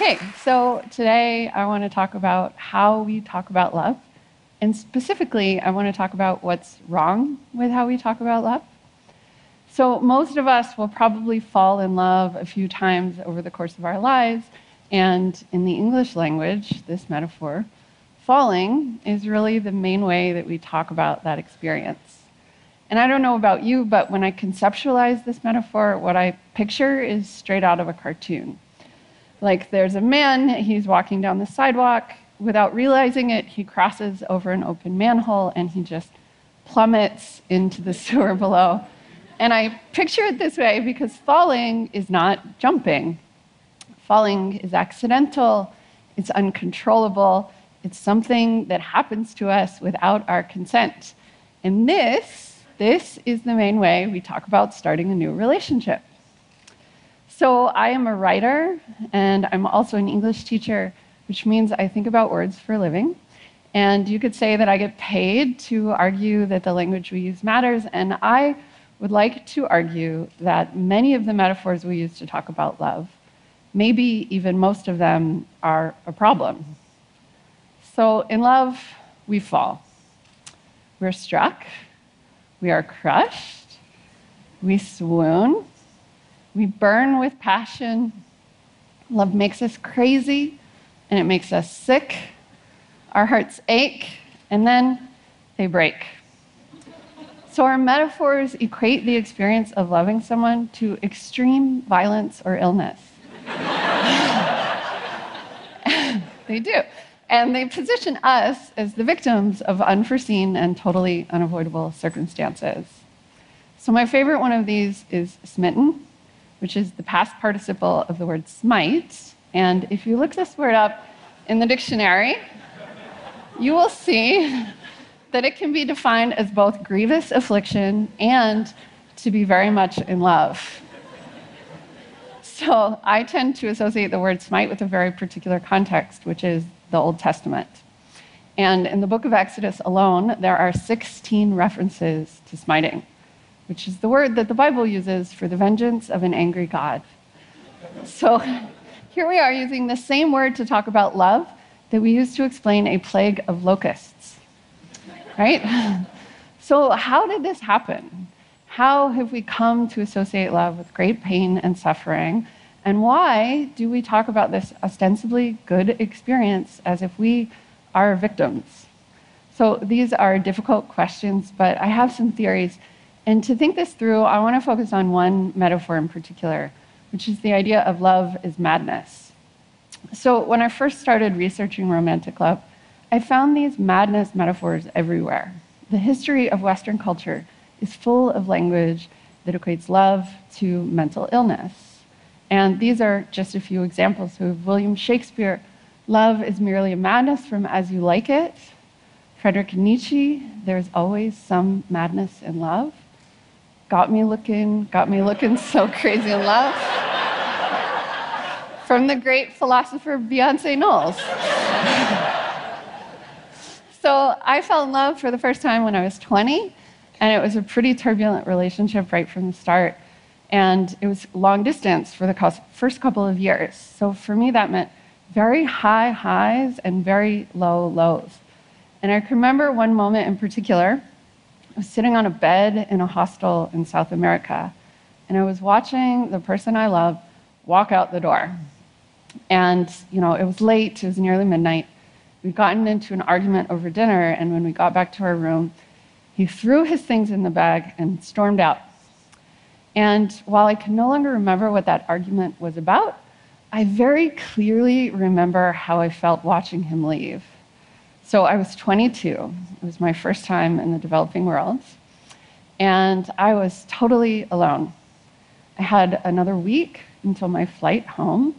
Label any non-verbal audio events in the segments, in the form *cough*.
Okay, so today I want to talk about how we talk about love. And specifically, I want to talk about what's wrong with how we talk about love. So, most of us will probably fall in love a few times over the course of our lives. And in the English language, this metaphor, falling is really the main way that we talk about that experience. And I don't know about you, but when I conceptualize this metaphor, what I picture is straight out of a cartoon. Like there's a man, he's walking down the sidewalk. Without realizing it, he crosses over an open manhole and he just plummets into the *laughs* sewer below. And I picture it this way because falling is not jumping. Falling is accidental, it's uncontrollable, it's something that happens to us without our consent. And this, this is the main way we talk about starting a new relationship. So I am a writer and I'm also an English teacher, which means I think about words for a living. And you could say that I get paid to argue that the language we use matters, and I would like to argue that many of the metaphors we use to talk about love, maybe even most of them, are a problem. So in love, we fall. We're struck, we are crushed, we swoon, we burn with passion. Love makes us crazy and it makes us sick. Our hearts ache and then they break. So, our metaphors equate the experience of loving someone to extreme violence or illness. *laughs* they do. And they position us as the victims of unforeseen and totally unavoidable circumstances. So, my favorite one of these is smitten, which is the past participle of the word smite. And if you look this word up in the dictionary, you will see *laughs* that it can be defined as both grievous affliction and to be very much in love. So I tend to associate the word smite with a very particular context, which is the Old Testament. And in the book of Exodus alone, there are 16 references to smiting, which is the word that the Bible uses for the vengeance of an angry God. So *laughs* here we are using the same word to talk about love that we use to explain a plague of locusts right? *laughs* So, how did this happen? How have we come to associate love with great pain and suffering? And why do we talk about this ostensibly good experience as if we are victims? So, these are difficult questions, but I have some theories. And to think this through, I want to focus on one metaphor in particular, which is the idea of love is madness. So, when I first started researching romantic love, I found these madness metaphors everywhere. The history of Western culture is full of language that equates love to mental illness. And these are just a few examples. So, William Shakespeare, love is merely a madness from As You Like It. Friedrich Nietzsche, there's always some madness in love. Got me looking, got me looking *laughs* so crazy in love. From the great philosopher Beyonce Knowles. *laughs* So I fell in love for the first time when I was 20, and it was a pretty turbulent relationship right from the start. And it was long distance for the first couple of years. So for me, that meant very high highs and very low lows. And I can remember one moment in particular. I was sitting on a bed in a hostel in South America, and I was watching the person I love walk out the door. And, you know, it was late, it was nearly midnight, We'd gotten into an argument over dinner, and when we got back to our room, he threw his things in the bag and stormed out. And while I can no longer remember what that argument was about, I very clearly remember how I felt watching him leave. So I was 22. It was my first time in the developing world. And I was totally alone. I had another week until my flight home.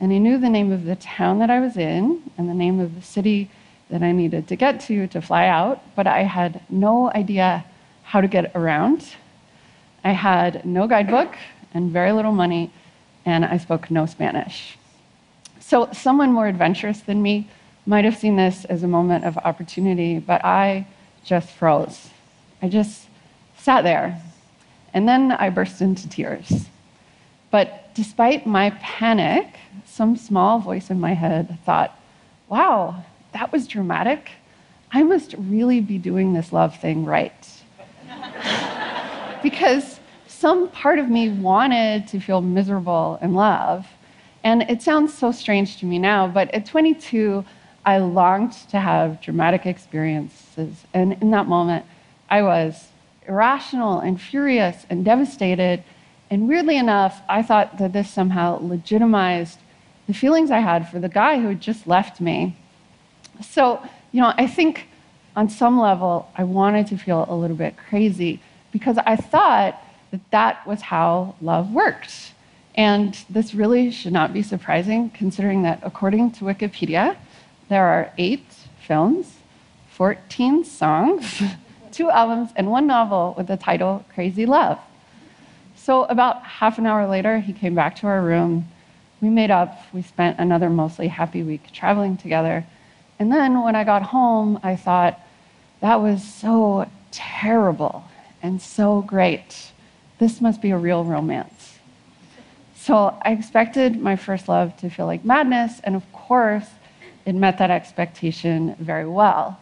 And I knew the name of the town that I was in and the name of the city that I needed to get to to fly out, but I had no idea how to get around. I had no guidebook and very little money, and I spoke no Spanish. So, someone more adventurous than me might have seen this as a moment of opportunity, but I just froze. I just sat there, and then I burst into tears. But despite my panic, some small voice in my head thought, wow, that was dramatic. I must really be doing this love thing right. *laughs* because some part of me wanted to feel miserable in love. And it sounds so strange to me now, but at 22, I longed to have dramatic experiences. And in that moment, I was irrational and furious and devastated. And weirdly enough, I thought that this somehow legitimized the feelings I had for the guy who had just left me. So, you know, I think on some level, I wanted to feel a little bit crazy because I thought that that was how love worked. And this really should not be surprising, considering that according to Wikipedia, there are eight films, 14 songs, *laughs* two albums, and one novel with the title Crazy Love. So, about half an hour later, he came back to our room. We made up. We spent another mostly happy week traveling together. And then when I got home, I thought, that was so terrible and so great. This must be a real romance. So I expected my first love to feel like madness, and of course, it met that expectation very well.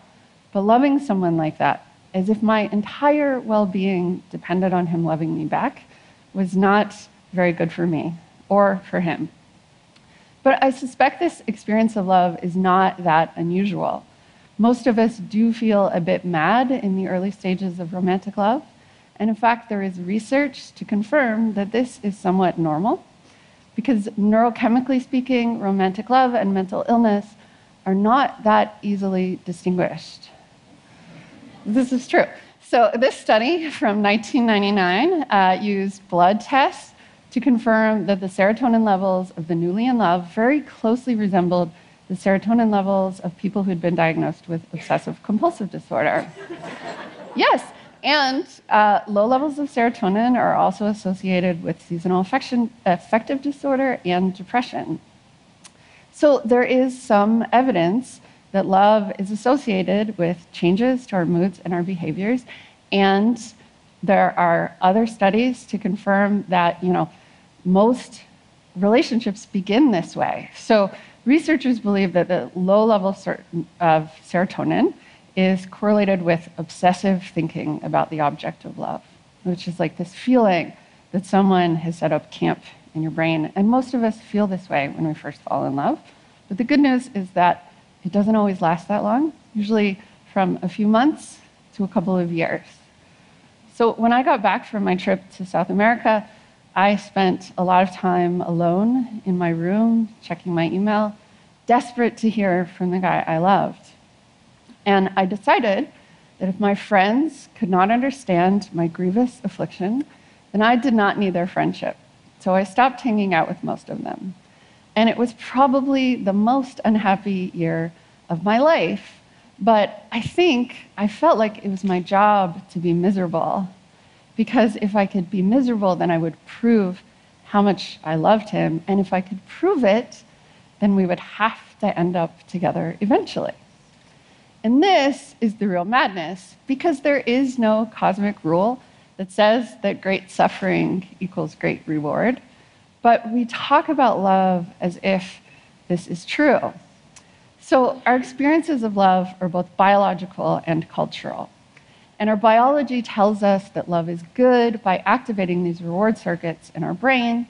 But loving someone like that, as if my entire well being depended on him loving me back, was not very good for me or for him. But I suspect this experience of love is not that unusual. Most of us do feel a bit mad in the early stages of romantic love. And in fact, there is research to confirm that this is somewhat normal because neurochemically speaking, romantic love and mental illness are not that easily distinguished. This is true. So, this study from 1999 uh, used blood tests to confirm that the serotonin levels of the newly in love very closely resembled the serotonin levels of people who'd been diagnosed with obsessive compulsive disorder. *laughs* yes, and uh, low levels of serotonin are also associated with seasonal affection, affective disorder and depression. So there is some evidence that love is associated with changes to our moods and our behaviors. And there are other studies to confirm that, you know, most relationships begin this way. So researchers believe that the low level of serotonin is correlated with obsessive thinking about the object of love, which is like this feeling that someone has set up camp in your brain. And most of us feel this way when we first fall in love. But the good news is that it doesn't always last that long, usually from a few months to a couple of years. So when I got back from my trip to South America, I spent a lot of time alone in my room, checking my email, desperate to hear from the guy I loved. And I decided that if my friends could not understand my grievous affliction, then I did not need their friendship. So I stopped hanging out with most of them. And it was probably the most unhappy year of my life. But I think I felt like it was my job to be miserable. Because if I could be miserable, then I would prove how much I loved him. And if I could prove it, then we would have to end up together eventually. And this is the real madness because there is no cosmic rule that says that great suffering equals great reward. But we talk about love as if this is true. So, our experiences of love are both biological and cultural. And our biology tells us that love is good by activating these reward circuits in our brain.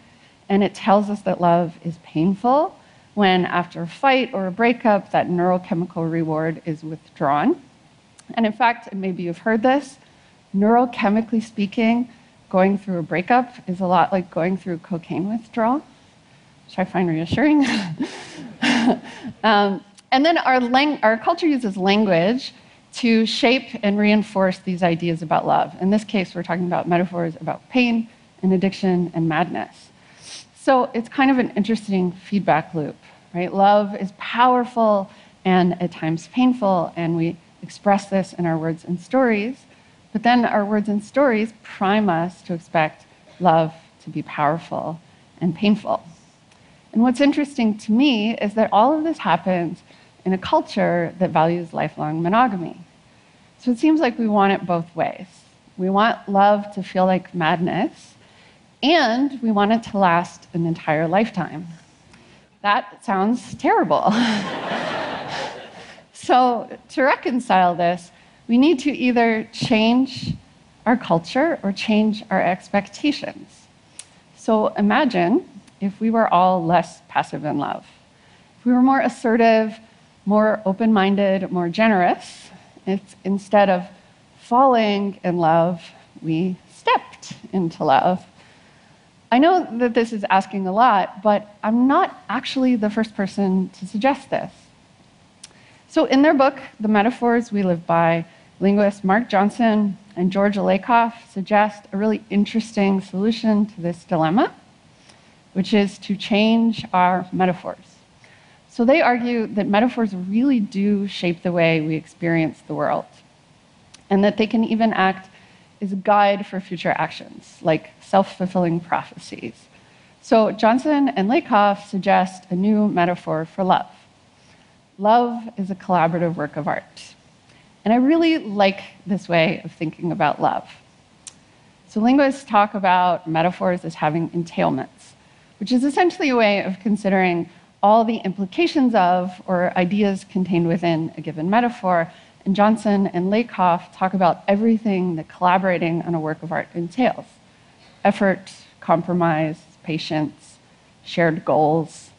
And it tells us that love is painful when, after a fight or a breakup, that neurochemical reward is withdrawn. And in fact, maybe you've heard this, neurochemically speaking, going through a breakup is a lot like going through cocaine withdrawal, which I find reassuring. *laughs* um, and then our, our culture uses language to shape and reinforce these ideas about love. In this case, we're talking about metaphors about pain and addiction and madness. So it's kind of an interesting feedback loop, right? Love is powerful and at times painful, and we express this in our words and stories. But then our words and stories prime us to expect love to be powerful and painful. And what's interesting to me is that all of this happens in a culture that values lifelong monogamy. So it seems like we want it both ways. We want love to feel like madness, And we want it to last an entire lifetime. That sounds terrible. *laughs* so, to reconcile this, we need to either change our culture or change our expectations. So, imagine if we were all less passive in love. If we were more assertive, more open minded, more generous, it's instead of falling in love, we stepped into love. I know that this is asking a lot, but I'm not actually the first person to suggest this. So, in their book, The Metaphors We Live By, linguists Mark Johnson and George Lakoff suggest a really interesting solution to this dilemma, which is to change our metaphors. So, they argue that metaphors really do shape the way we experience the world, and that they can even act as a guide for future actions, like self fulfilling prophecies. So, Johnson and Lakoff suggest a new metaphor for love. Love is a collaborative work of art. And I really like this way of thinking about love. So, linguists talk about metaphors as having entailments, which is essentially a way of considering all the implications of or ideas contained within a given metaphor and Johnson and Lakoff talk about everything that collaborating on a work of art entails effort, compromise, patience, shared goals.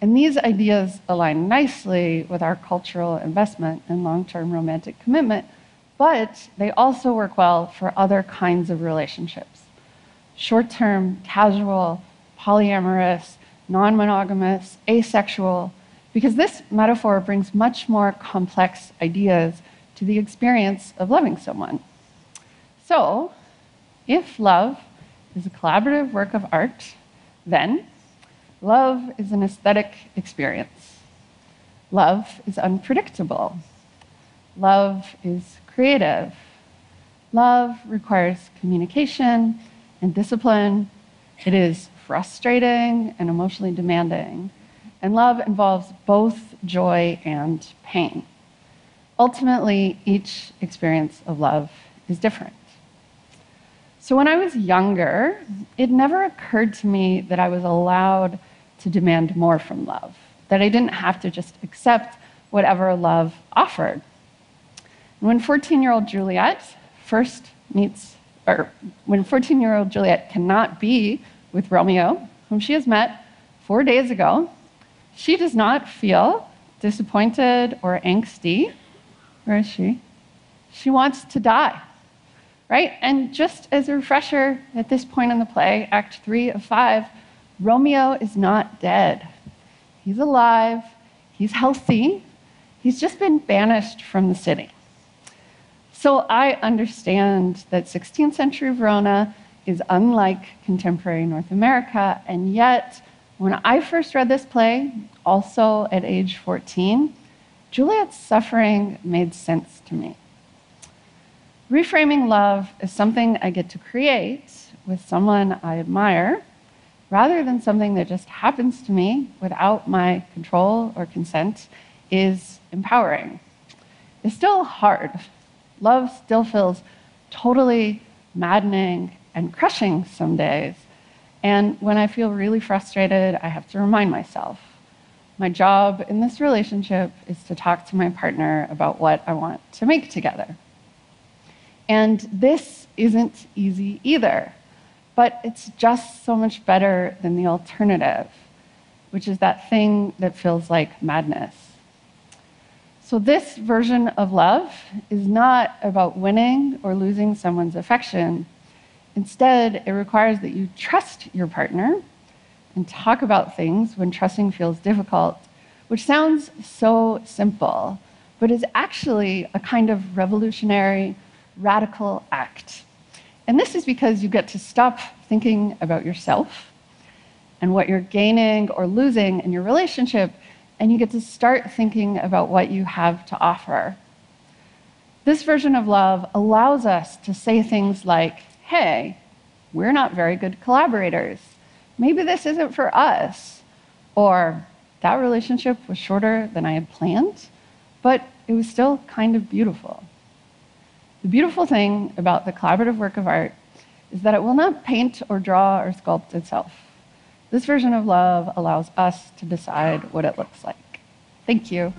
And these ideas align nicely with our cultural investment in long term romantic commitment, but they also work well for other kinds of relationships short term, casual, polyamorous, non monogamous, asexual, because this metaphor brings much more complex ideas to the experience of loving someone. So, if love is a collaborative work of art, then love is an aesthetic experience. Love is unpredictable. Love is creative. Love requires communication and discipline. It is frustrating and emotionally demanding. And love involves both joy and pain. Ultimately, each experience of love is different. So when I was younger, it never occurred to me that I was allowed to demand more from love, that I didn't have to just accept whatever love offered. And when 14 year old Juliet first meets, or when 14 year old Juliet cannot be with Romeo, whom she has met four days ago, she does not feel disappointed or angsty. Where is she? She wants to die, right? And just as a refresher, at this point in the play, Act Three of Five, Romeo is not dead. He's alive, he's healthy, he's just been banished from the city. So I understand that 16th century Verona is unlike contemporary North America, and yet, when I first read this play, also at age 14, Juliet's suffering made sense to me. Reframing love is something I get to create with someone I admire rather than something that just happens to me without my control or consent is empowering. It's still hard. Love still feels totally maddening and crushing some days. And when I feel really frustrated, I have to remind myself my job in this relationship is to talk to my partner about what I want to make together. And this isn't easy either, but it's just so much better than the alternative, which is that thing that feels like madness. So, this version of love is not about winning or losing someone's affection. Instead, it requires that you trust your partner and talk about things when trusting feels difficult, which sounds so simple, but is actually a kind of revolutionary, radical act. And this is because you get to stop thinking about yourself and what you're gaining or losing in your relationship, and you get to start thinking about what you have to offer. This version of love allows us to say things like, hey, we're not very good collaborators maybe this isn't for us. Or that relationship was shorter than I had planned, but it was still kind of beautiful. The beautiful thing about the collaborative work of art is that it will not paint or draw or sculpt itself. This version of love allows us to decide what it looks like. Thank you.